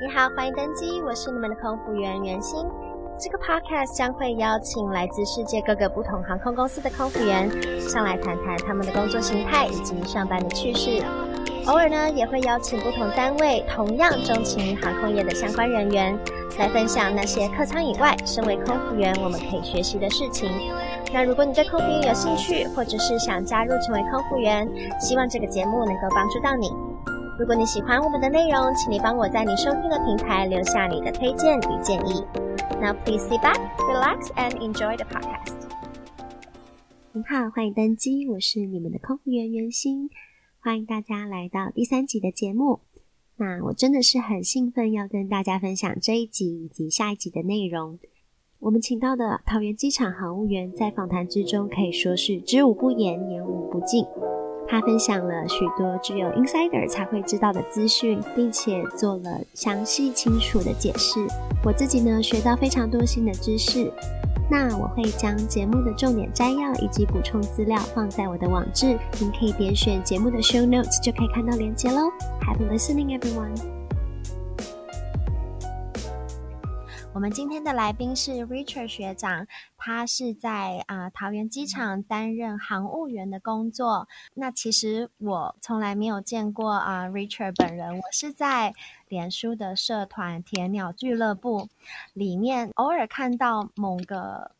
你好，欢迎登机，我是你们的空服员袁心。这个 podcast 将会邀请来自世界各个不同航空公司的空服员上来谈谈他们的工作形态以及上班的趣事。偶尔呢，也会邀请不同单位同样钟情航空业的相关人员来分享那些客舱以外，身为空服员我们可以学习的事情。那如果你对空服员有兴趣，或者是想加入成为空服员，希望这个节目能够帮助到你。如果你喜欢我们的内容，请你帮我在你收听的平台留下你的推荐与建议。Now please sit back, relax, and enjoy the podcast. 您好，欢迎登机，我是你们的空服员袁心，欢迎大家来到第三集的节目。那我真的是很兴奋，要跟大家分享这一集以及下一集的内容。我们请到的桃园机场航务员在访谈之中可以说是知无不言，言无不尽。他分享了许多只有 insider 才会知道的资讯，并且做了详细清楚的解释。我自己呢，学到非常多新的知识。那我会将节目的重点摘要以及补充资料放在我的网志，您可以点选节目的 show notes 就可以看到连接喽。Have a listening, everyone. 我们今天的来宾是 Richard 学长，他是在啊、桃园机场担任航务员的工作。那其实我从来没有见过啊、Richard 本人，我是在脸书的社团铁鸟俱乐部里面偶尔看到某个。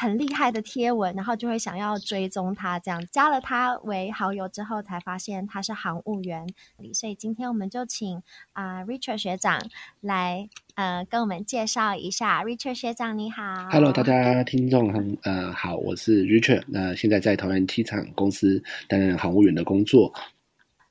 很厉害的贴文，然后就会想要追踪他，这样加了他为好友之后，才发现他是航务员。所以今天我们就请啊、呃、Richard 学长来呃跟我们介绍一下。Richard 学长你好，Hello，大家听众很呃好，我是 Richard，那现在在桃园机场公司担任航务员的工作。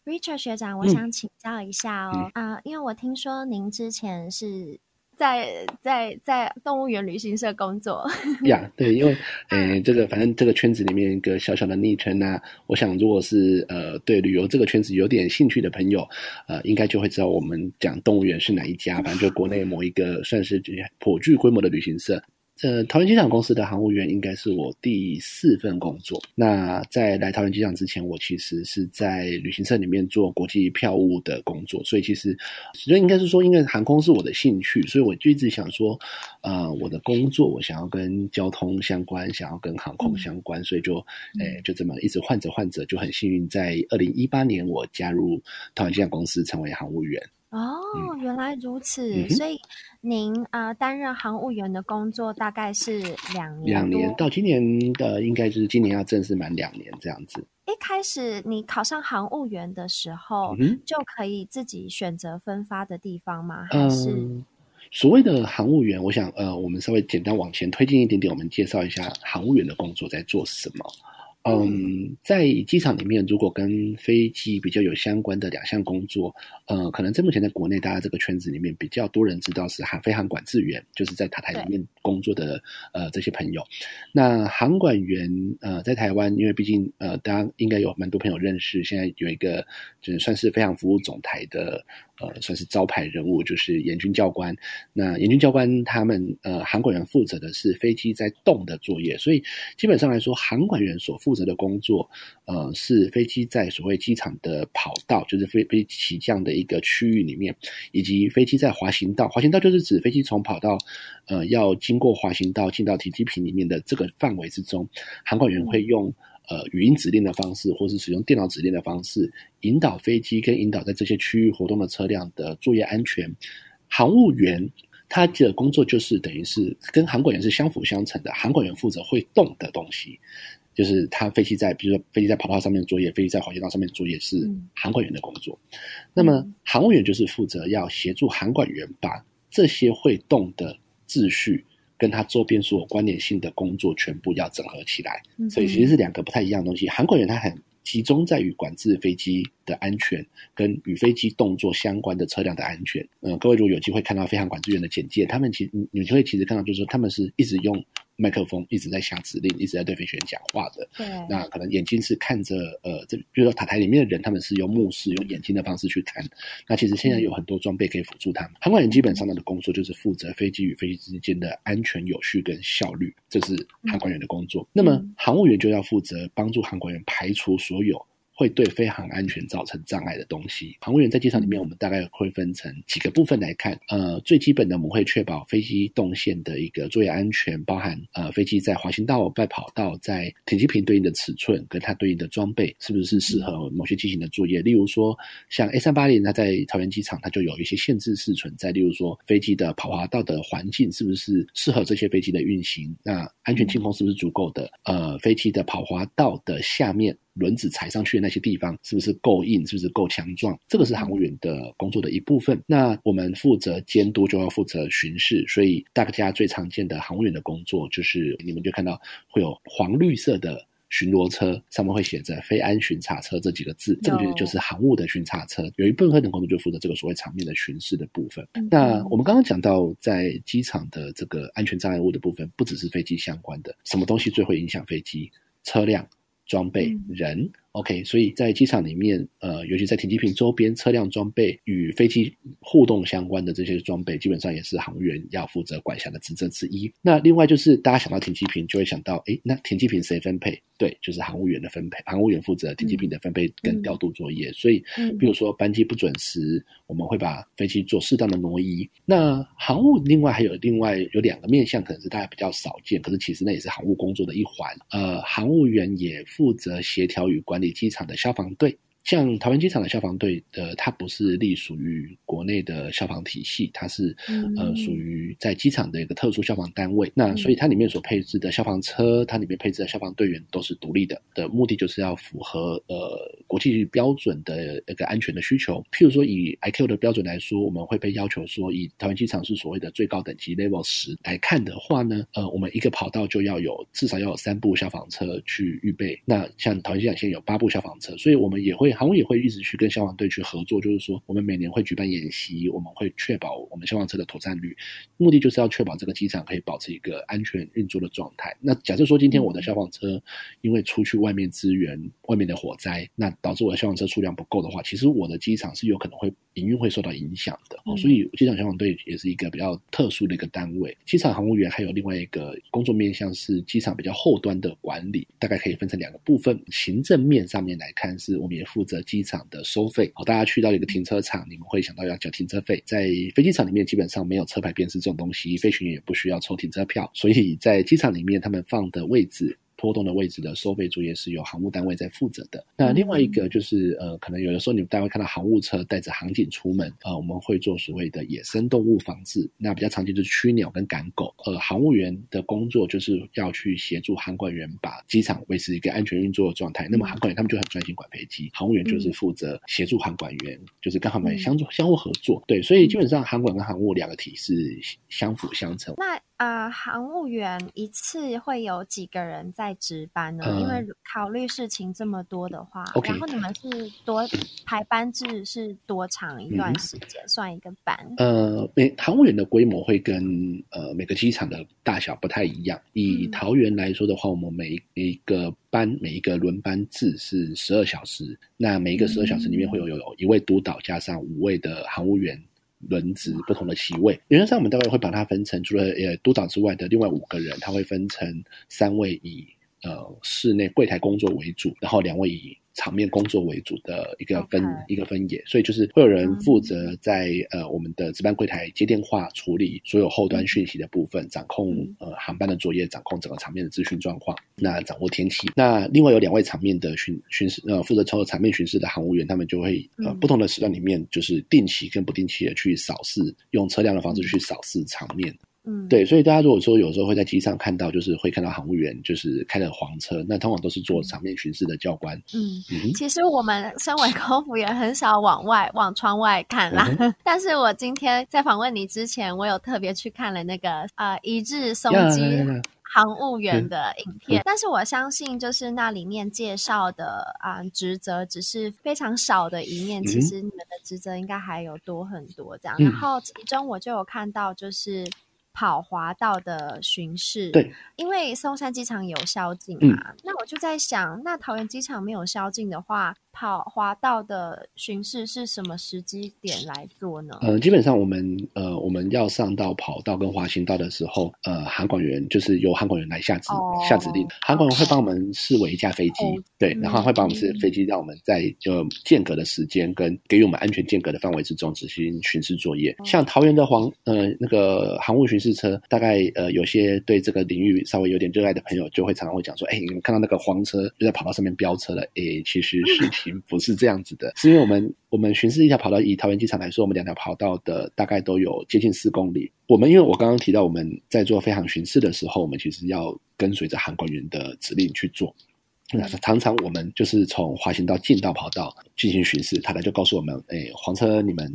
Richard 学长，我想请教一下哦，啊、嗯呃，因为我听说您之前是。在在在动物园旅行社工作 呀对，因为呃，这个反正这个圈子里面一个小小的昵称啊，我想如果是呃对旅游这个圈子有点兴趣的朋友，呃，应该就会知道我们讲动物园是哪一家，反正就国内某一个算是颇具规模的旅行社。呃，桃园机场公司的航务员应该是我第四份工作。那在来桃园机场之前，我其实是在旅行社里面做国际票务的工作。所以其实，所以应该是说，因为航空是我的兴趣，所以我就一直想说，呃，我的工作我想要跟交通相关，想要跟航空相关，所以就，诶，就这么一直换着换着，就很幸运，在二零一八年我加入桃园机场公司，成为航务员。哦，原来如此，嗯、所以您啊、呃、担任航务员的工作大概是两年，两年到今年的应该就是今年要正式满两年这样子。一开始你考上航务员的时候，嗯、就可以自己选择分发的地方吗？还是、呃、所谓的航务员？我想呃，我们稍微简单往前推进一点点，我们介绍一下航务员的工作在做什么。嗯，在机场里面，如果跟飞机比较有相关的两项工作，呃，可能在目前在国内大家这个圈子里面比较多人知道是航飞航管制员，就是在塔台里面工作的呃这些朋友。那航管员呃在台湾，因为毕竟呃大家应该有蛮多朋友认识，现在有一个就是算是飞航服务总台的。呃，算是招牌人物，就是严军教官。那严军教官他们，呃，航管员负责的是飞机在动的作业，所以基本上来说，航管员所负责的工作，呃，是飞机在所谓机场的跑道，就是飞飞机起降的一个区域里面，以及飞机在滑行道，滑行道就是指飞机从跑道，呃，要经过滑行道进到停机坪里面的这个范围之中，航管员会用。呃，语音指令的方式，或是使用电脑指令的方式，引导飞机跟引导在这些区域活动的车辆的作业安全。航务员他的工作就是等于是跟航管员是相辅相成的。航管员负责会动的东西，就是他飞机在，比如说飞机在跑道上面作业，飞机在滑行道上面作业是航管员的工作。嗯、那么航务员就是负责要协助航管员把这些会动的秩序。跟他周边所有关联性的工作全部要整合起来，所以其实是两个不太一样的东西。航管员他很集中在于管制飞机的安全，跟与飞机动作相关的车辆的安全。嗯、呃，各位如果有机会看到飞航管制员的简介，他们其实你就会其实看到，就是说他们是一直用。麦克风一直在下指令，一直在对飞行员讲话的。对，那可能眼睛是看着呃，这比如说塔台里面的人，他们是用目视、用眼睛的方式去看。那其实现在有很多装备可以辅助他们。航管员基本上他的工作就是负责飞机与飞机之间的安全、有序跟效率，这是航管员的工作。嗯、那么航务员就要负责帮助航管员排除所有会对飞航安全造成障碍的东西。航务员在机场里面，我们大概会分成几个部分来看。呃，最基本的我们会确保飞机动线的一个作业安全，包含呃飞机在滑行道、在跑道、在停机坪对应的尺寸跟它对应的装备是不是适合某些机型的作业。例如说，像 A 三八零，它在桃园机场它就有一些限制是存在。例如说，飞机的跑滑道的环境是不是适合这些飞机的运行？那安全净空是不是足够的？呃，飞机的跑滑道的下面。轮子踩上去的那些地方是不是够硬？是不是够强壮？这个是航务员的工作的一部分。那我们负责监督，就要负责巡视。所以大家最常见的航务员的工作，就是你们就看到会有黄绿色的巡逻车，上面会写着“非安巡查车”这几个字，这个就是航务的巡查车。有一部分的工作就负责这个所谓场面的巡视的部分。嗯、那我们刚刚讲到，在机场的这个安全障碍物的部分，不只是飞机相关的，什么东西最会影响飞机？车辆、装备、人。OK，所以在机场里面，呃，尤其在停机坪周边，车辆装备与飞机互动相关的这些装备，基本上也是航务员要负责管辖的职责之一。那另外就是大家想到停机坪，就会想到，哎，那停机坪谁分配？对，就是航务员的分配，航务员负责停机坪的分配跟调度作业。嗯、所以，比如说班机不准时，我们会把飞机做适当的挪移。那航务另外还有另外有两个面向，可能是大家比较少见，可是其实那也是航务工作的一环。呃，航务员也负责协调与管理。机场的消防队。像桃园机场的消防队，呃，它不是隶属于国内的消防体系，它是呃属于在机场的一个特殊消防单位。那所以它里面所配置的消防车，它里面配置的消防队员都是独立的，的目的就是要符合呃国际标准的一个安全的需求。譬如说以 ICAO 的标准来说，我们会被要求说，以桃园机场是所谓的最高等级 Level 十来看的话呢，呃，我们一个跑道就要有至少要有三部消防车去预备。那像桃园机场现在有八部消防车，所以我们也会。航务也会一直去跟消防队去合作，就是说，我们每年会举办演习，我们会确保我们消防车的妥善率，目的就是要确保这个机场可以保持一个安全运作的状态。那假设说今天我的消防车因为出去外面支援外面的火灾，那导致我的消防车数量不够的话，其实我的机场是有可能会营运会受到影响的。哦，所以机场消防队也是一个比较特殊的一个单位。机场航务员还有另外一个工作面向是机场比较后端的管理，大概可以分成两个部分。行政面上面来看，是我们也负责机场的收费，好，大家去到一个停车场，你们会想到要缴停车费。在飞机场里面，基本上没有车牌辨识这种东西，飞行员也不需要抽停车票，所以在机场里面，他们放的位置。拖动的位置的收费作业是由航务单位在负责的。那另外一个就是，呃，可能有的时候你们大家会看到航务车带着航警出门，呃，我们会做所谓的野生动物防治。那比较常见就是驱鸟跟赶狗。呃，航务员的工作就是要去协助航管员把机场维持一个安全运作的状态。那么航管员他们就很专心管飞机，航务员就是负责协助航管员，就是跟他们相相互合作。对，所以基本上航管跟航务两个体是相辅相成。那呃，航务员一次会有几个人在值班呢？嗯、因为考虑事情这么多的话，okay, 然后你们是多排班制是多长一段时间、嗯、算一个班？呃，每航务员的规模会跟呃每个机场的大小不太一样。以桃园来说的话，我们每每一个班每一个轮班制是十二小时，那每一个十二小时里面会有有一位督导加上五位的航务员。轮值不同的席位，原则上我们大概会把它分成，除了呃督导之外的另外五个人，他会分成三位以呃室内柜台工作为主，然后两位以场面工作为主的一个分.一个分野，所以就是会有人负责在呃我们的值班柜台接电话，处理所有后端讯息的部分，掌控呃航班的作业，掌控整个场面的资讯状况，那掌握天气。那另外有两位场面的巡巡视呃负责操作场面巡视的航务员，他们就会呃不同的时段里面，就是定期跟不定期的去扫视，用车辆的方式去扫视场面。嗯，对，所以大家如果说有时候会在机上看到，就是会看到航务员就是开着黄车，那通常都是做场面巡视的教官。嗯，嗯其实我们身为空服员很少往外往窗外看啦。嗯、但是我今天在访问你之前，我有特别去看了那个呃一日松机航务员的影片，嗯、但是我相信就是那里面介绍的啊、呃、职责只是非常少的一面，嗯、其实你们的职责应该还有多很多这样。嗯、然后其中我就有看到就是。跑滑道的巡视，对，因为松山机场有宵禁嘛，嗯、那我就在想，那桃园机场没有宵禁的话，跑滑道的巡视是什么时机点来做呢？呃，基本上我们呃我们要上到跑道跟滑行道的时候，呃，航管员就是由航管员来下指、哦、下指令，航管员会帮我们视为一架飞机，哦、对，然后会帮我们是飞机，让我们在就间隔的时间跟给予我们安全间隔的范围之中执行巡视作业。哦、像桃园的黄呃那个航务巡视车，大概呃有些对这个领域稍微有点热爱的朋友，就会常常会讲说，哎，你们看到那个黄车就在跑道上面飙车了，哎，其实事情不是这样子的，是因为我们我们巡视一条跑道，以桃园机场来说，我们两条跑道的大概都有接近四公里。我们因为我刚刚提到我们在做飞航巡视的时候，我们其实要跟随着航管员的指令去做。那常常我们就是从滑行道进到跑道进行巡视，他来就告诉我们，哎，黄车你们。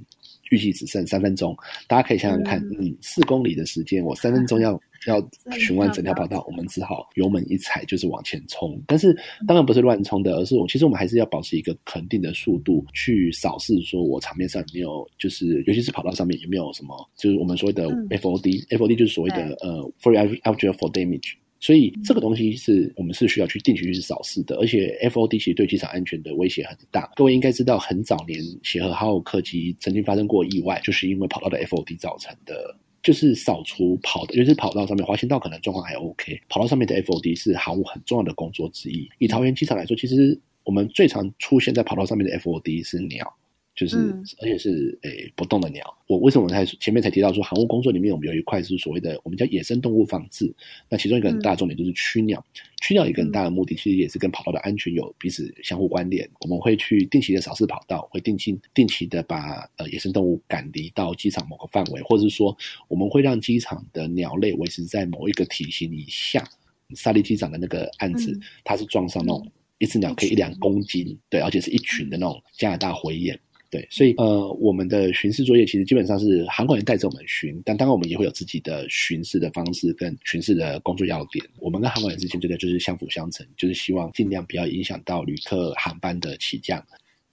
预计只剩三分钟，大家可以想想看，嗯，四公里的时间，我三分钟要 要巡完整条跑道，我们只好油门一踩就是往前冲。但是当然不是乱冲的，而是我其实我们还是要保持一个肯定的速度去扫视，说我场面上有没有，就是尤其是跑道上面有没有什么，就是我们所谓的 FOD，FOD 就是所谓的呃 Foreign Object for Damage。所以这个东西是我们是需要去定期去扫视的，而且 FOD 其实对机场安全的威胁很大。各位应该知道，很早年协和号客机曾经发生过意外，就是因为跑道的 FOD 造成的。就是扫除跑道，尤其是跑道上面滑行道可能状况还 OK，跑道上面的 FOD 是航务很重要的工作之一。以桃园机场来说，其实我们最常出现在跑道上面的 FOD 是鸟。就是，而且是诶、欸、不动的鸟。我为什么才前面才提到说，航务工作里面我们有一块是所谓的我们叫野生动物防治。那其中一个很大的重点就是驱鸟。驱鸟一个很大的目的，其实也是跟跑道的安全有彼此相互关联。我们会去定期的扫视跑道，会定期定期的把呃野生动物赶离到机场某个范围，或者是说我们会让机场的鸟类维持在某一个体型以下。萨利机长的那个案子，它是撞上那种一只鸟可以一两公斤，对，而且是一群的那种加拿大灰雁。对，所以呃，我们的巡视作业其实基本上是航管员带着我们巡，但当然我们也会有自己的巡视的方式跟巡视的工作要点。我们跟航管员之间真的就是相辅相成，就是希望尽量不要影响到旅客航班的起降。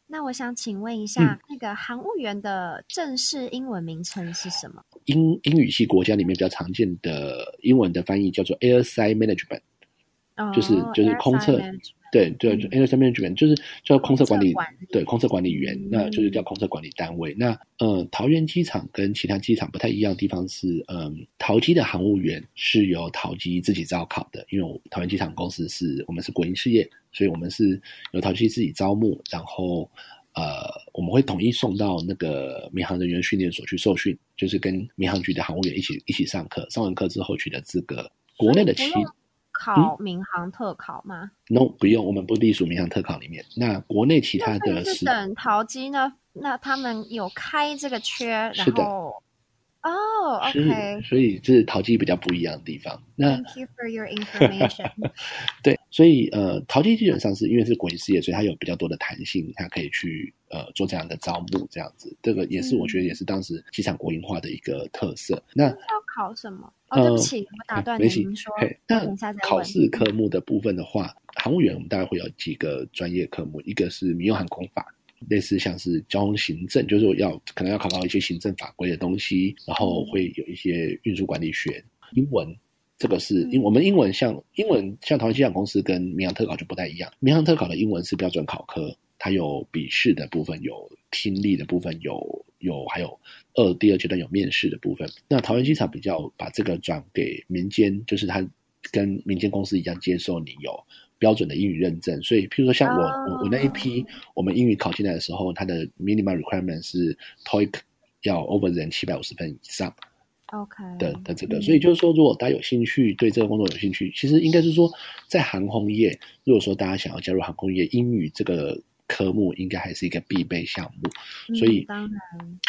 那我想请问一下，嗯、那个航务员的正式英文名称是什么？英英语系国家里面比较常见的英文的翻译叫做 Airside Management，、哦、就是就是空测。对对，就 Airside Management 就是叫空测管理，对空测管理员，嗯、那就是叫空测管理单位。那呃，桃园机场跟其他机场不太一样的地方是，嗯、呃，桃机的航务员是由桃机自己招考的，因为我桃园机场公司是我们是国营事业，所以我们是由桃机自己招募，然后呃，我们会统一送到那个民航人员训练所去受训，就是跟民航局的航务员一起一起上课，上完课之后取得资格，国内的期。考民航特考吗、嗯、？No，不用，我们不隶属民航特考里面。那国内其他的是等淘机呢？那他们有开这个缺，然后哦、oh,，OK，所以这是桃机比较不一样的地方。那 Thank you for your information。对，所以呃，桃机基本上是因为是国营事业，所以它有比较多的弹性，它可以去呃做这样的招募，这样子，这个也是我觉得也是当时机场国营化的一个特色。嗯、那要考什么？哦，对不起，我打断您说。那考试科目的部分的话，航务员我们大概会有几个专业科目，一个是民用航空法，类似像是交通行政，就是说要可能要考到一些行政法规的东西，然后会有一些运输管理学。英文这个是因我们英文像英文像桃园机场公司跟民航特考就不太一样，民航特考的英文是标准考科，它有笔试的部分，有听力的部分，有。有还有二第二阶段有面试的部分，那桃园机场比较把这个转给民间，就是它跟民间公司一样接受你有标准的英语认证，所以譬如说像我、oh. 我我那一批我们英语考进来的时候，它的 minimum requirement 是 TOEIC 要 over 人七百五十分以上，OK 的的这个，所以就是说如果大家有兴趣对这个工作有兴趣，其实应该是说在航空业，如果说大家想要加入航空业，英语这个。科目应该还是一个必备项目，所以，当然，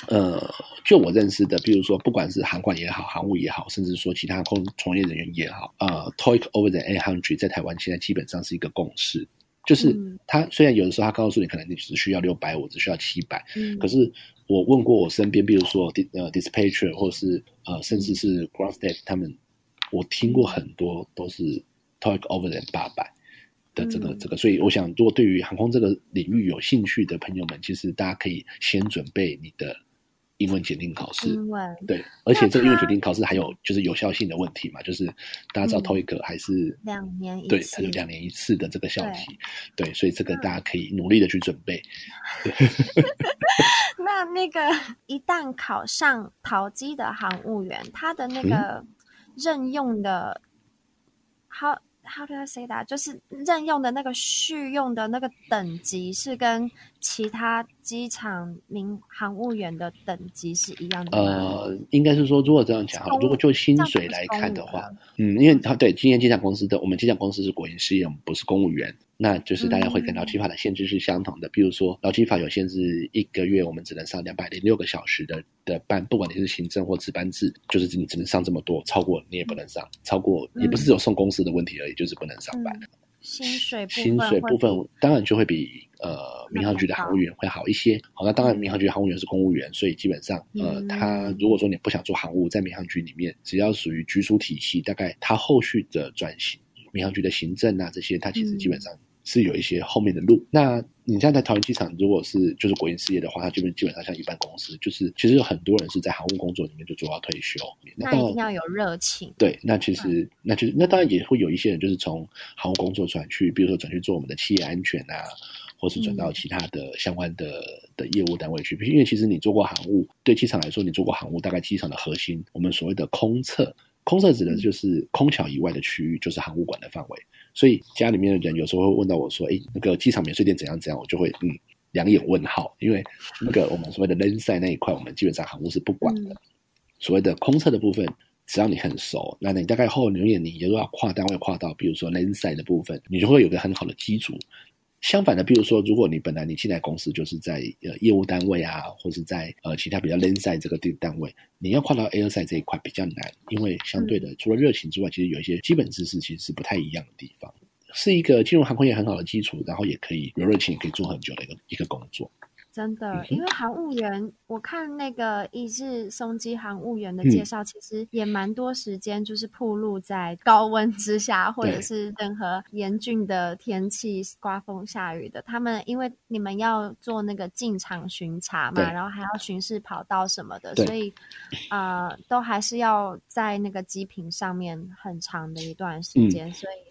呃，就我认识的，比如说，不管是航管也好，航务也好，甚至说其他空从业人员也好，呃，TOEIC over the eight hundred 在台湾现在基本上是一个共识，就是他虽然有的时候他告诉你可能你只需要六百我，只需要七百，可是我问过我身边，比如说呃 dispatcher 或是呃甚至是 ground staff 他们，我听过很多都是 TOEIC over the 八百。的这个这个，所以我想，如果对于航空这个领域有兴趣的朋友们，其实大家可以先准备你的英文检定考试。英文对，而且这个英文检定考试还有就是有效性的问题嘛，就是大家知道 TOEIC 还是两年一次，对，它有两年一次的这个校题，对，所以这个大家可以努力的去准备。那那个一旦考上淘机的航务员，他的那个任用的，好、嗯。How do I say that？就是任用的那个续用的那个等级是跟其他机场民航务员的等级是一样的吗？呃，应该是说，如果这样讲哈，如果就薪水来看的话，嗯，因为他对今年机场公司的，我们机场公司是国营事业，我们不是公务员。那就是大家会跟劳基法的限制是相同的，嗯、比如说劳基法有限制，一个月我们只能上两百零六个小时的的班，不管你是行政或值班制，就是你只能上这么多，超过你也不能上，超过也不是只有送公司的问题而已，嗯、就是不能上班。薪水薪水部分当然就会比呃民航局的航务员会好一些。好，那当然民航局的航务员是公务员，所以基本上呃他如果说你不想做航务，在民航局里面只要属于局属体系，大概他后续的转型，民航局的行政啊这些，他其实基本上。是有一些后面的路。那你像在在桃园机场，如果是就是国营事业的话，它基本基本上像一般公司，就是其实有很多人是在航务工作里面就做到退休。那一定要有热情。对，那其实、嗯、那就是那当然也会有一些人就是从航务工作转去，比如说转去做我们的企业安全啊，或是转到其他的相关的、嗯、的业务单位去。因为其实你做过航务，对机场来说，你做过航务，大概机场的核心，我们所谓的空侧，空侧指的就是空桥以外的区域，就是航务管的范围。所以家里面的人有时候会问到我说：“哎，那个机场免税店怎样怎样？”我就会嗯两眼问号，因为那个我们所谓的 landside 那一块，我们基本上航务是不管的。嗯、所谓的空侧的部分，只要你很熟，那你大概后年你如果要跨单位跨到，比如说 landside 的部分，你就会有个很好的基础。相反的，比如说，如果你本来你进来公司就是在呃业务单位啊，或是在呃其他比较 landside 这个地单位，你要跨到 airside 这一块比较难，因为相对的，嗯、除了热情之外，其实有一些基本知识其实是不太一样的地方，是一个进入航空业很好的基础，然后也可以有热情，也可以做很久的一个一个工作。真的，因为航务员，我看那个一日松机航务员的介绍，其实也蛮多时间，就是暴露在高温之下，或者是任何严峻的天气，刮风下雨的。他们因为你们要做那个进场巡查嘛，然后还要巡视跑道什么的，所以呃，都还是要在那个机坪上面很长的一段时间，嗯、所以。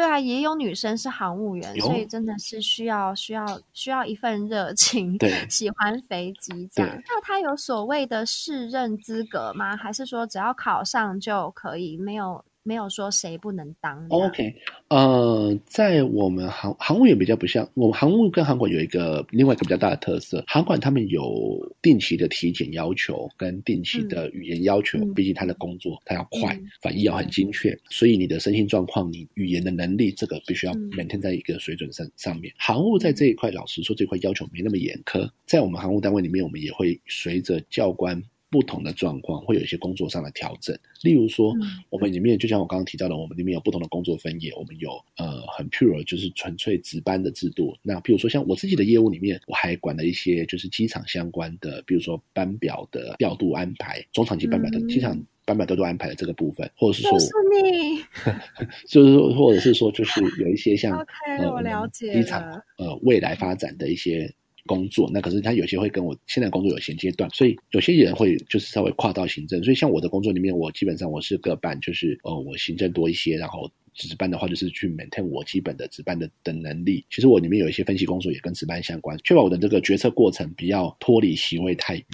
对啊，也有女生是航务员，所以真的是需要需要需要一份热情，对，喜欢飞机这样。那他有所谓的试任资格吗？还是说只要考上就可以？没有。没有说谁不能当。OK，呃，在我们航航务员比较不像，我们航务跟航管有一个另外一个比较大的特色，航管他们有定期的体检要求跟定期的语言要求，嗯、毕竟他的工作他要快，嗯、反应要很精确，嗯、所以你的身心状况、你语言的能力，这个必须要 maintain 在一个水准上上面。航务在这一块，老实说，这块要求没那么严苛，在我们航务单位里面，我们也会随着教官。不同的状况会有一些工作上的调整，例如说，我们里面就像我刚刚提到的，我们里面有不同的工作分野，我们有呃很 pure 就是纯粹值班的制度。那譬如说像我自己的业务里面，我还管了一些就是机场相关的，比如说班表的调度安排，中长期班表的机场班表调度安排的这个部分，或者是说，就是你，就是说，或者是说，就是有一些像 OK，我了解机场呃未来发展的一些。工作，那可是他有些会跟我现在工作有衔接段，所以有些人会就是稍微跨到行政。所以像我的工作里面，我基本上我是各办，就是呃我行政多一些，然后值班的话就是去 maintain 我基本的值班的的能力。其实我里面有一些分析工作也跟值班相关，确保我的这个决策过程不要脱离席位太远。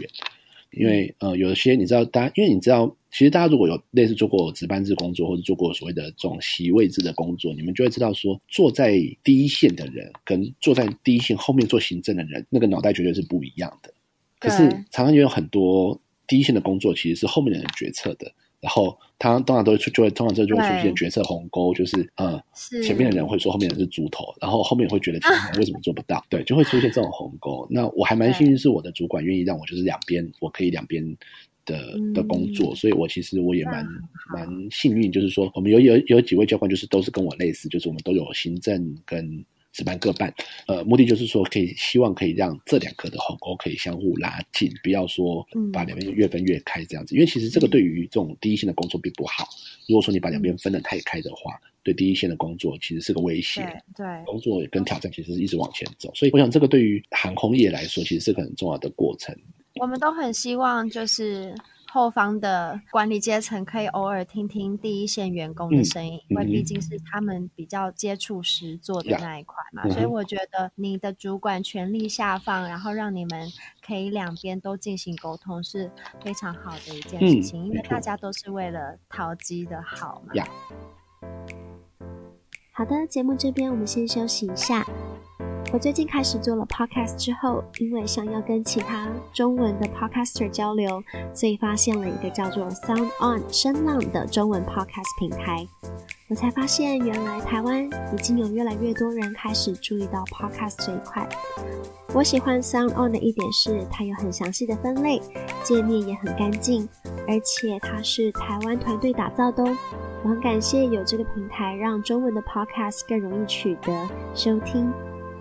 因为呃，有些你知道，大家因为你知道，其实大家如果有类似做过值班制工作，或者做过所谓的这种席位制的工作，你们就会知道说，坐在第一线的人跟坐在第一线后面做行政的人，那个脑袋绝对是不一样的。可是常常也有很多第一线的工作，其实是后面的人决策的。然后他当然都会出，就会通常这就会出现角色鸿沟，就是呃，是前面的人会说后面的人是猪头，然后后面会觉得 为什么做不到？对，就会出现这种鸿沟。那我还蛮幸运，是我的主管愿意让我就是两边，我可以两边的的工作，所以我其实我也蛮蛮幸运，就是说我们有有有几位教官，就是都是跟我类似，就是我们都有行政跟。值班各半，呃，目的就是说，可以希望可以让这两个的鸿沟可以相互拉近，不要说把两边越分越开这样子。嗯、因为其实这个对于这种第一线的工作并不好。如果说你把两边分得太开的话，嗯、对第一线的工作其实是个威胁。对，对工作跟挑战其实是一直往前走。所以我想，这个对于航空业来说，其实是个很重要的过程。我们都很希望就是。后方的管理阶层可以偶尔听听第一线员工的声音，嗯、因为毕竟是他们比较接触实做的那一块嘛，嗯、所以我觉得你的主管权力下放，然后让你们可以两边都进行沟通，是非常好的一件事情，嗯、因为大家都是为了淘机的好嘛。好的，节目这边我们先休息一下。我最近开始做了 podcast 之后，因为想要跟其他中文的 podcaster 交流，所以发现了一个叫做 Sound On 声浪的中文 podcast 平台。我才发现，原来台湾已经有越来越多人开始注意到 podcast 这一块。我喜欢 Sound On 的一点是，它有很详细的分类，界面也很干净，而且它是台湾团队打造的哦。我很感谢有这个平台，让中文的 podcast 更容易取得收听。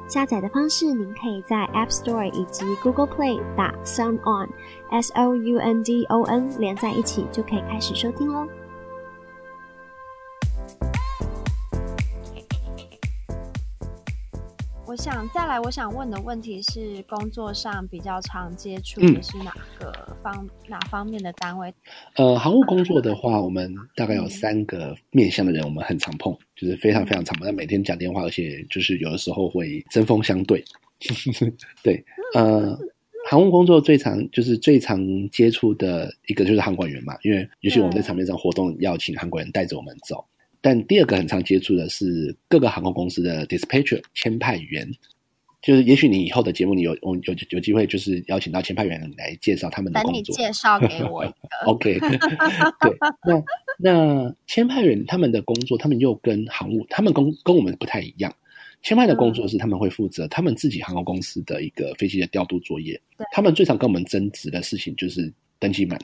下载的方式，您可以在 App Store 以及 Google Play 打 Sound On，S O U N D O N 连在一起，就可以开始收听喽。我想再来，我想问的问题是，工作上比较常接触的是哪个方、嗯、哪方面的单位？呃，航务工作的话，我们大概有三个面向的人，我们很常碰，就是非常非常常碰，但每天讲电话，而且就是有的时候会针锋相对。对，呃，航务工作最常就是最常接触的一个就是航管员嘛，因为尤其我们在场面上活动，要请航管员带着我们走。但第二个很常接触的是各个航空公司的 dispatcher 签派员，就是也许你以后的节目你有有有有机会就是邀请到签派员来介绍他们的工作。等你介绍给 我一个。OK，对，那那签派员他们的工作，他们又跟航务，他们跟跟我们不太一样。签派的工作是他们会负责他们自己航空公司的一个飞机的调度作业。对他们最常跟我们争执的事情就是登机门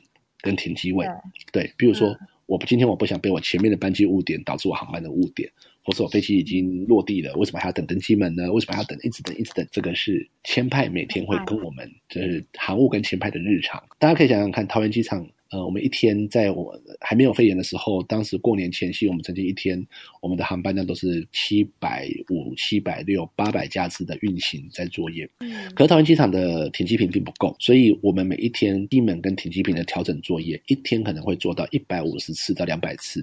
跟停机位。对，对，比如说。嗯我今天我不想被我前面的班机误点，导致我航班的误点，或者我飞机已经落地了，为什么还要等登机门呢？为什么还要等？一直等，一直等。这个是签派每天会跟我们，就是航务跟签派的日常。大家可以想想看，桃园机场。呃，我们一天在我还没有肺炎的时候，当时过年前夕，我们曾经一天我们的航班呢都是七百五、七百六、八百架次的运行在作业。嗯，可是桃园机场的停机坪并不够，所以我们每一天机门跟停机坪的调整作业，一天可能会做到一百五十次到两百次。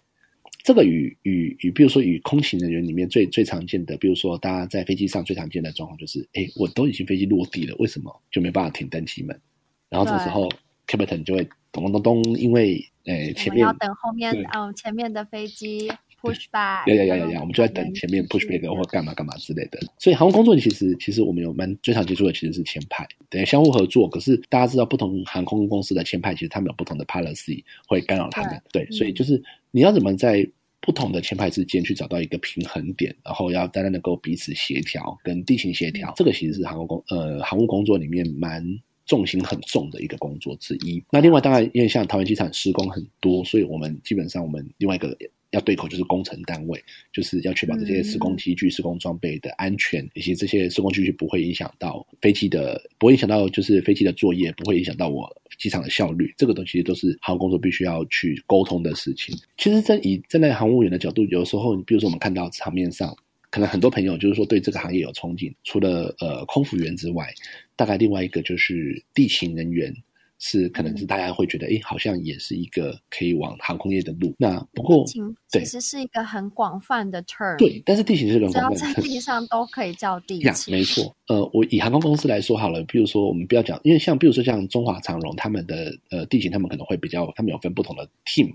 这个与与与，比如说与空勤人员里面最最常见的，比如说大家在飞机上最常见的状况就是，哎，我都已经飞机落地了，为什么就没办法停登机门？然后这时候 Captain 就会。咚咚咚咚！因为诶，前面要等后面，嗯，前面的飞机 push back，呀呀呀呀呀，我们就在等前面 push back 或干嘛干嘛之类的。所以航空工作其实其实我们有蛮最常接触的其实是前派，等于相互合作。可是大家知道，不同航空公司的前派其实他们有不同的 policy 会干扰他们。对，对，所以就是你要怎么在不同的前派之间去找到一个平衡点，然后要大家能够彼此协调跟地形协调，这个其实是航空工呃航务工作里面蛮。重心很重的一个工作之一。那另外，当然，因为像桃园机场施工很多，所以我们基本上我们另外一个要对口就是工程单位，就是要确保这些施工机具、施工装备的安全，以及这些施工机具不会影响到飞机的，不会影响到就是飞机的作业，不会影响到我机场的效率。这个东西都是航空工作必须要去沟通的事情。其实，在以站在航务员的角度，有时候，比如说我们看到场面上。可能很多朋友就是说对这个行业有憧憬，除了呃空服员之外，大概另外一个就是地勤人员，是可能是大家会觉得，哎、欸，好像也是一个可以往航空业的路。那不过，地勤其实是一个很广泛的 term，对，但是地勤是很广泛的，只要在地上都可以叫地勤。没错，呃，我以航空公司来说好了，比如说我们不要讲，因为像比如说像中华长荣他们的呃地勤，他们可能会比较，他们有分不同的 team，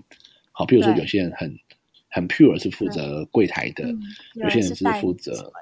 好，比如说有些人很。很 pure 是负责柜台的，嗯、有些人是负责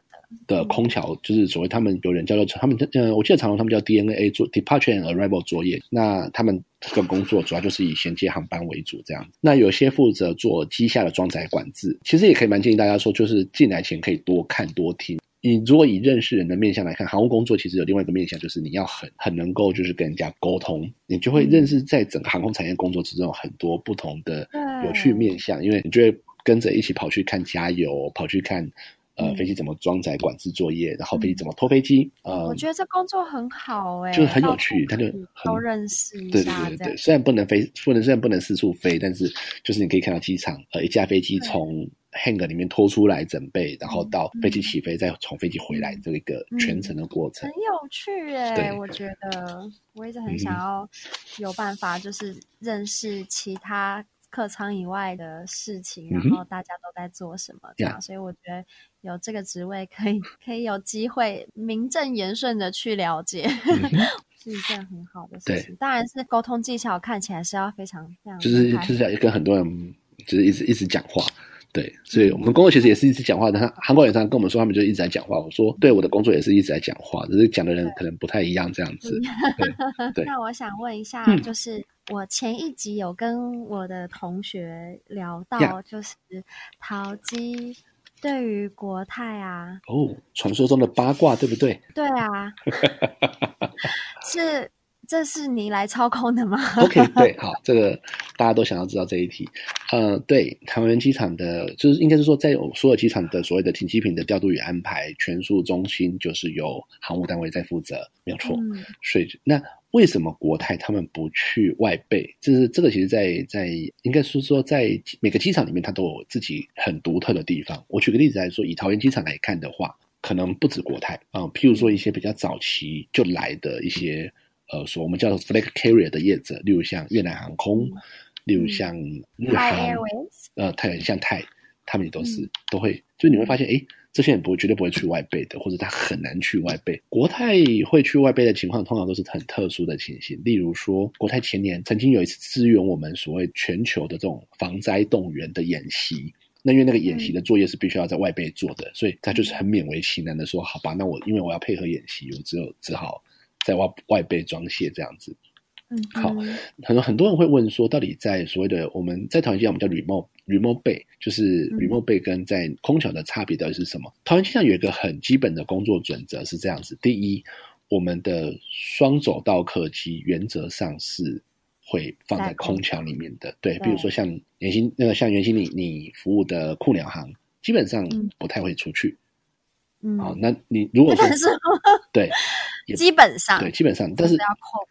的空桥，就是所谓他们有人叫做他们，呃，我记得长荣他们叫 DNA 做 departure and arrival 作业，那他们这个工作主要就是以衔接航班为主这样。那有些负责做机下的装载管制，其实也可以蛮建议大家说，就是进来前可以多看多听。你如果以认识人的面向来看，航空工作其实有另外一个面向，就是你要很很能够就是跟人家沟通，你就会认识在整个航空产业工作之中有很多不同的有趣面向，因为你就会。跟着一起跑去看加油，跑去看呃飞机怎么装载管制作业，嗯、然后飞机怎么拖飞机。呃，我觉得这工作很好哎、欸，就是很有趣，他就都认识一下。对对对对，虽然不能飞，不能虽然不能四处飞，但是就是你可以看到机场呃一架飞机从 hangar 里面拖出来准备，然后到飞机起飞，再从飞机回来，这一个全程的过程，很有趣耶。我觉得我一直很想要有办法，就是认识其他客舱以外的事情，然后大家都在做什么这样。所以我觉得有这个职位，可以可以有机会名正言顺的去了解。是一件很好的事情，当然是沟通技巧看起来是要非常非常，就是就是要跟很多人就是一直一直讲话，对，所以我们工作其实也是一直讲话的。韩国人常跟我们说，他们就一直在讲话。我说，对，我的工作也是一直在讲话，只是讲的人可能不太一样这样子。对，那我想问一下，就是我前一集有跟我的同学聊到，就是陶机。对于国泰啊，哦，传说中的八卦，对不对？对啊，是，这是你来操控的吗？OK，对，好，这个大家都想要知道这一题。呃，对，桃园机场的，就是应该是说，在所有机场的所谓的停机坪的调度与安排，全数中心就是由航务单位在负责，没有错。嗯、所以那。为什么国泰他们不去外备？就是这个，其实在，在在应该是说，在每个机场里面，它都有自己很独特的地方。我举个例子来说，以桃园机场来看的话，可能不止国泰啊、呃，譬如说一些比较早期就来的一些呃，说我们叫做 flag carrier 的业者，例如像越南航空，例如像日航，呃，泰像泰，他们也都是、嗯、都会，就你会发现，哎。这些人不会绝对不会去外备的，或者他很难去外备。国泰会去外备的情况，通常都是很特殊的情形。例如说，国泰前年曾经有一次支援我们所谓全球的这种防灾动员的演习，那因为那个演习的作业是必须要在外备做的，所以他就是很勉为其难的说：“好吧，那我因为我要配合演习，我只有只好在外外背装卸这样子。”嗯好，很多很多人会问说，到底在所谓的我们在桃园机场，我们叫 remote remote bay，就是 remote bay 跟在空桥的差别到底是什么？桃园机场有一个很基本的工作准则是这样子：第一，我们的双走道客机原则上是会放在空桥里面的。对，比如说像原心那个像原心你你服务的酷鸟行，基本上不太会出去。嗯，好，那你如果说对，基本上对，基本上，但是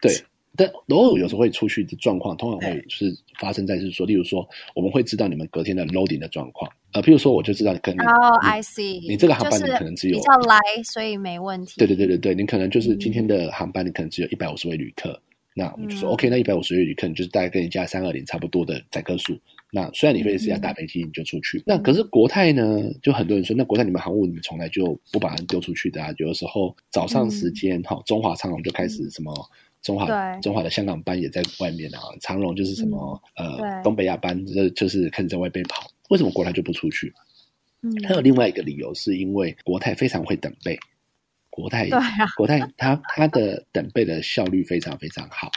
对。但偶尔有时候会出去的状况，通常会就是发生在是说，例如说，我们会知道你们隔天的 loading 的状况，呃，譬如说，我就知道可能哦，I see，你这个航班你可能只有比较来，所以没问题。对对对对对，你可能就是今天的航班，你可能只有一百五十位旅客，嗯、那我们就说、嗯、OK，那一百五十位旅客，你就是大概跟人家三二零差不多的载客数。那虽然你飞是要打飞机，你就出去。嗯、那可是国泰呢，就很多人说，那国泰你们航务你们从来就不把人丢出去的啊，有的时候早上时间哈、嗯，中华长荣就开始什么。中华中华的香港班也在外面啊，长荣就是什么、嗯、呃东北亚班，就就是开始在外边跑。为什么国泰就不出去？嗯，还有另外一个理由，是因为国泰非常会等备，国泰对、啊、国泰它它的等倍的效率非常非常好，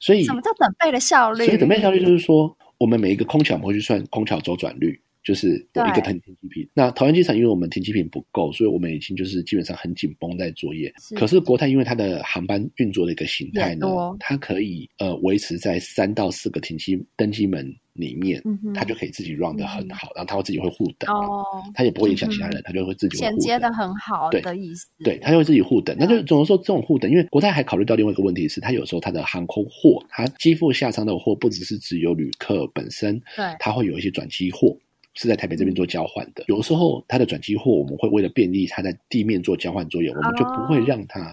所以什么叫等倍的效率？所以等倍效率就是说，我们每一个空桥我们会去算空桥周转率。就是有一个停机坪，那桃园机场因为我们停机坪不够，所以我们已经就是基本上很紧绷在作业。是，可是国泰因为它的航班运作的一个形态呢，它可以呃维持在三到四个停机登机门里面，嗯，它就可以自己 run 得很好，嗯，然后它会自己会互等，哦，它也不会影响其他人，它，嗯，就会自己衔接的很好的意思。对，它就会自己互等。那就总的说这种互等，因为国泰还考虑到另外一个问题是，它有时候它的航空货，它机腹下舱的货不只是只有旅客本身，对，它会有一些转机货。是在台北这边做交换的，有的时候它的转机货，我们会为了便利它在地面做交换作业，我们就不会让它，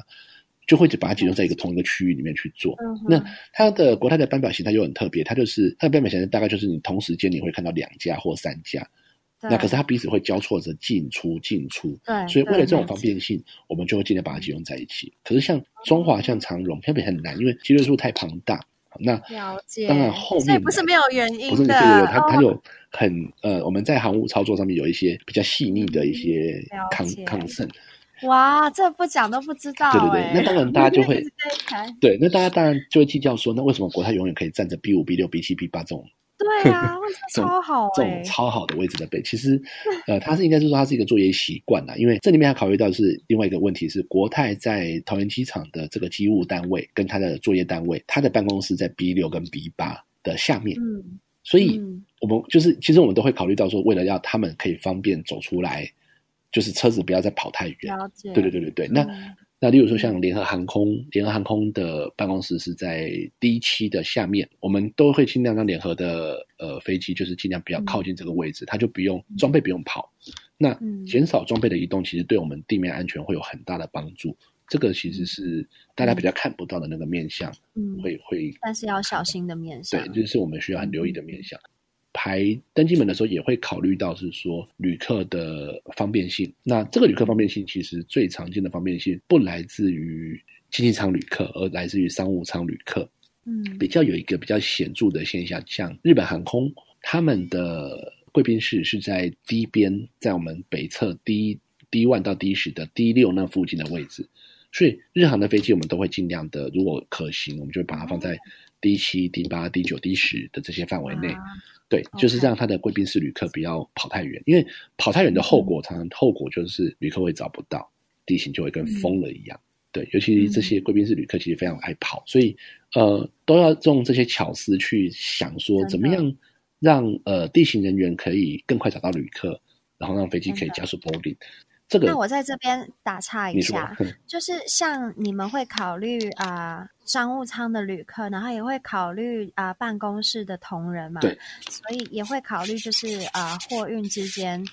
就会把它集中在一个同一个区域里面去做。那它的国泰的班表形态又很特别，它就是它的班表形态大概就是你同时间你会看到两家或三家，那可是它彼此会交错着进出进出，对，所以为了这种方便性，我们就会尽量把它集中在一起。可是像中华、像长荣，台北很难，因为机队数太庞大。那了解，当然后面所以不是没有原因的，不是对对对，它它有很呃，我们在航务操作上面有一些比较细腻的一些抗抗胜。哇，这不讲都不知道。对对对，那当然大家就会 对，那大家当然就会计较说，那为什么国泰永远可以站着 B 五 B 六 B 七 B 八这种？对啊，超好、欸，这种超好的位置的背，其实，呃，它是应该是说他是一个作业习惯啦，因为这里面还考虑到是另外一个问题是，国泰在桃园机场的这个机务单位跟他的作业单位，他的办公室在 B 六跟 B 八的下面，嗯，所以我们就是其实我们都会考虑到说，为了要他们可以方便走出来，就是车子不要再跑太远，对对对对对，那。那例如说像联合航空，联合航空的办公室是在 D 七的下面，我们都会尽量让联合的呃飞机就是尽量比较靠近这个位置，它就不用装备不用跑。那减少装备的移动，其实对我们地面安全会有很大的帮助。这个其实是大家比较看不到的那个面相，嗯，会会，但是要小心的面相，对，这是我们需要很留意的面向。排登机门的时候也会考虑到是说旅客的方便性。那这个旅客方便性其实最常见的方便性不来自于经济舱旅客，而来自于商务舱旅客。嗯，比较有一个比较显著的现象，像日本航空，他们的贵宾室是在 D 边，在我们北侧 D D one 到 D 十的 D 六那附近的位置。所以日航的飞机我们都会尽量的，如果可行，我们就把它放在 D 七、D 八、D 九、D 十的这些范围内。对，就是让他的贵宾室旅客不要跑太远，因为跑太远的后果，常常后果就是旅客会找不到，地形就会跟疯了一样。对，尤其这些贵宾室旅客其实非常爱跑，所以呃都要用这些巧思去想说，怎么样让呃地形人员可以更快找到旅客，然后让飞机可以加速 boarding。这个、那我在这边打岔一下，就是像你们会考虑啊、呃、商务舱的旅客，然后也会考虑啊、呃、办公室的同仁嘛，对，所以也会考虑就是啊、呃、货运之间，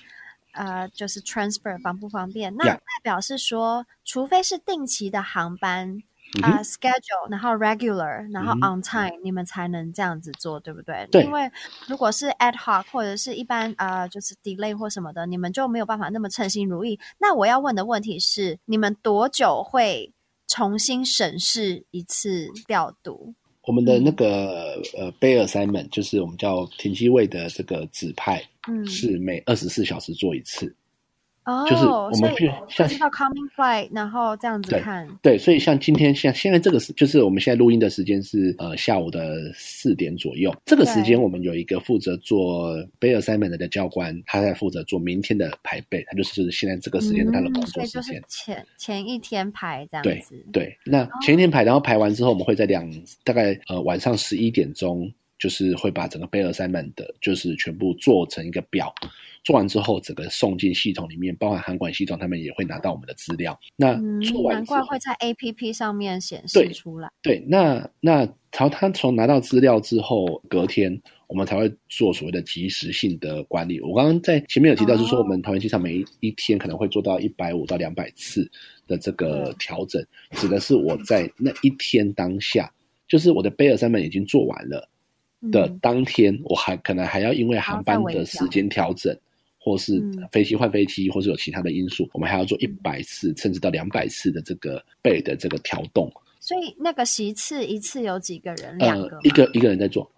呃就是 transfer 方不方便？那代表是说，除非是定期的航班。啊、uh，schedule，然后 regular，然后 on time，嗯、你们才能这样子做，对不对？对。因为如果是 ad hoc 或者是一般啊、呃，就是 delay 或什么的，你们就没有办法那么称心如意。那我要问的问题是，你们多久会重新审视一次调度？我们的那个、嗯、呃 Bay assignment，就是我们叫停机位的这个指派，嗯，是每二十四小时做一次。哦，就是我们去像到 coming flight，然后这样子看。对，对，所以像今天像现在这个是，就是我们现在录音的时间是呃下午的四点左右。这个时间我们有一个负责做 Bay assignment 的教官，他在负责做明天的排备，他就是现在这个时间他的工作时间。嗯、就是前前一天排这样子。对对，那前一天排，然后排完之后，我们会在两大概呃晚上十一点钟。就是会把整个 Bay assignment 的，就是全部做成一个表，做完之后，整个送进系统里面，包含航管系统，他们也会拿到我们的资料。那做完、嗯、难怪会在 APP 上面显示出来。对，对那那朝他从拿到资料之后，隔天我们才会做所谓的及时性的管理。我刚刚在前面有提到，就是说我们桃园机场每一天可能会做到一百五到两百次的这个调整，指的是我在那一天当下，就是我的 Bay assignment 已经做完了。的当天，我还可能还要因为航班的时间调整，或是飞机换飞机，或是有其他的因素，我们还要做一百次，甚至到两百次的这个 Bay 的这个调动。所以那个席次一次有几个人？两个？一个一个人在做，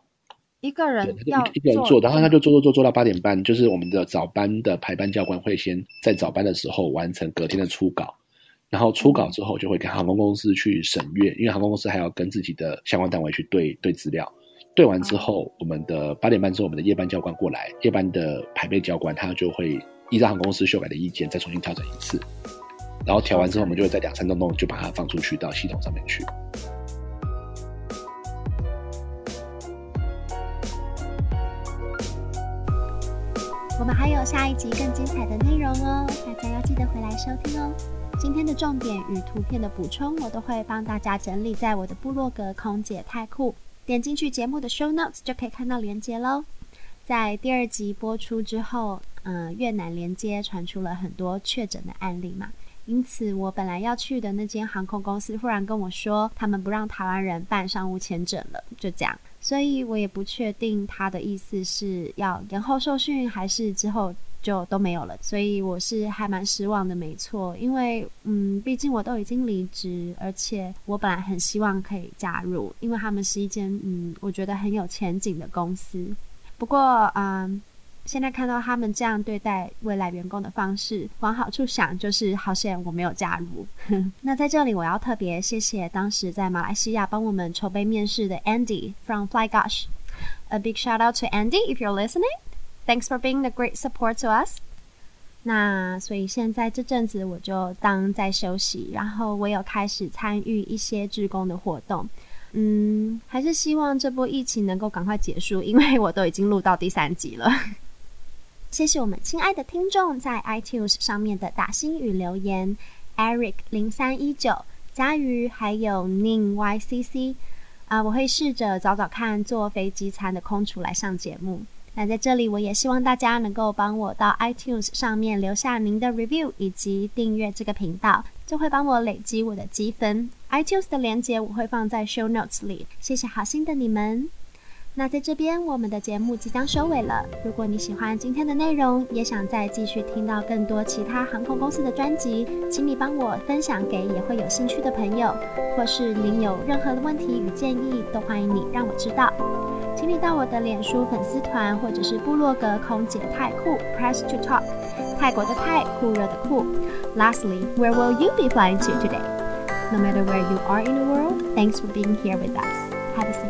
一个人要一个人做，然后他就做做做做到八点半，就是我们的早班的排班教官会先在早班的时候完成隔天的初稿，然后初稿之后就会跟航空公司去审阅，因为航空公司还要跟自己的相关单位去对对资料。对完之后，我们的八点半之后，我们的夜班教官过来，夜班的排备教官他就会依照航空公司修改的意见再重新调整一次，然后调完之后，我们就会在两三洞洞就把它放出去到系统上面去。我们还有下一集更精彩的内容哦，大家要记得回来收听哦。今天的重点与图片的补充，我都会帮大家整理在我的部落格空姐太酷。点进去节目的 show notes 就可以看到连接喽。在第二集播出之后，嗯、越南连接传出了很多确诊的案例嘛，因此我本来要去的那间航空公司忽然跟我说，他们不让台湾人办商务签证了，就这样。所以我也不确定他的意思是要延后受训，还是之后。就都没有了，所以我是还蛮失望的，没错。因为，嗯，毕竟我都已经离职，而且我本来很希望可以加入，因为他们是一间，嗯，我觉得很有前景的公司。不过，嗯，现在看到他们这样对待未来员工的方式，往好处想，就是好险我没有加入。那在这里，我要特别谢谢当时在马来西亚帮我们筹备面试的 Andy from Fly Gosh。A big shout out to Andy if you're listening. Thanks for being the great support to us。那所以现在这阵子我就当在休息，然后我有开始参与一些志工的活动。嗯，还是希望这波疫情能够赶快结束，因为我都已经录到第三集了。谢谢我们亲爱的听众在 iTunes 上面的打星语留言，Eric 零三一九、佳瑜还有 Ning YCC。啊、我会试着找找看坐飞机餐的空厨来上节目。那在这里，我也希望大家能够帮我到 iTunes 上面留下您的 review，以及订阅这个频道，就会帮我累积我的积分。iTunes 的链接我会放在 show notes 里。谢谢好心的你们。那在这边，我们的节目即将收尾了。如果你喜欢今天的内容，也想再继续听到更多其他航空公司的专辑，请你帮我分享给也会有兴趣的朋友，或是您有任何的问题与建议，都欢迎你让我知道。请你到我的脸书粉丝团或者是部落格空姐泰酷 Press to Talk，泰国的泰，酷热的酷。Lastly, where will you be flying to today? No matter where you are in the world, thanks for being here with us. Have a safe flight.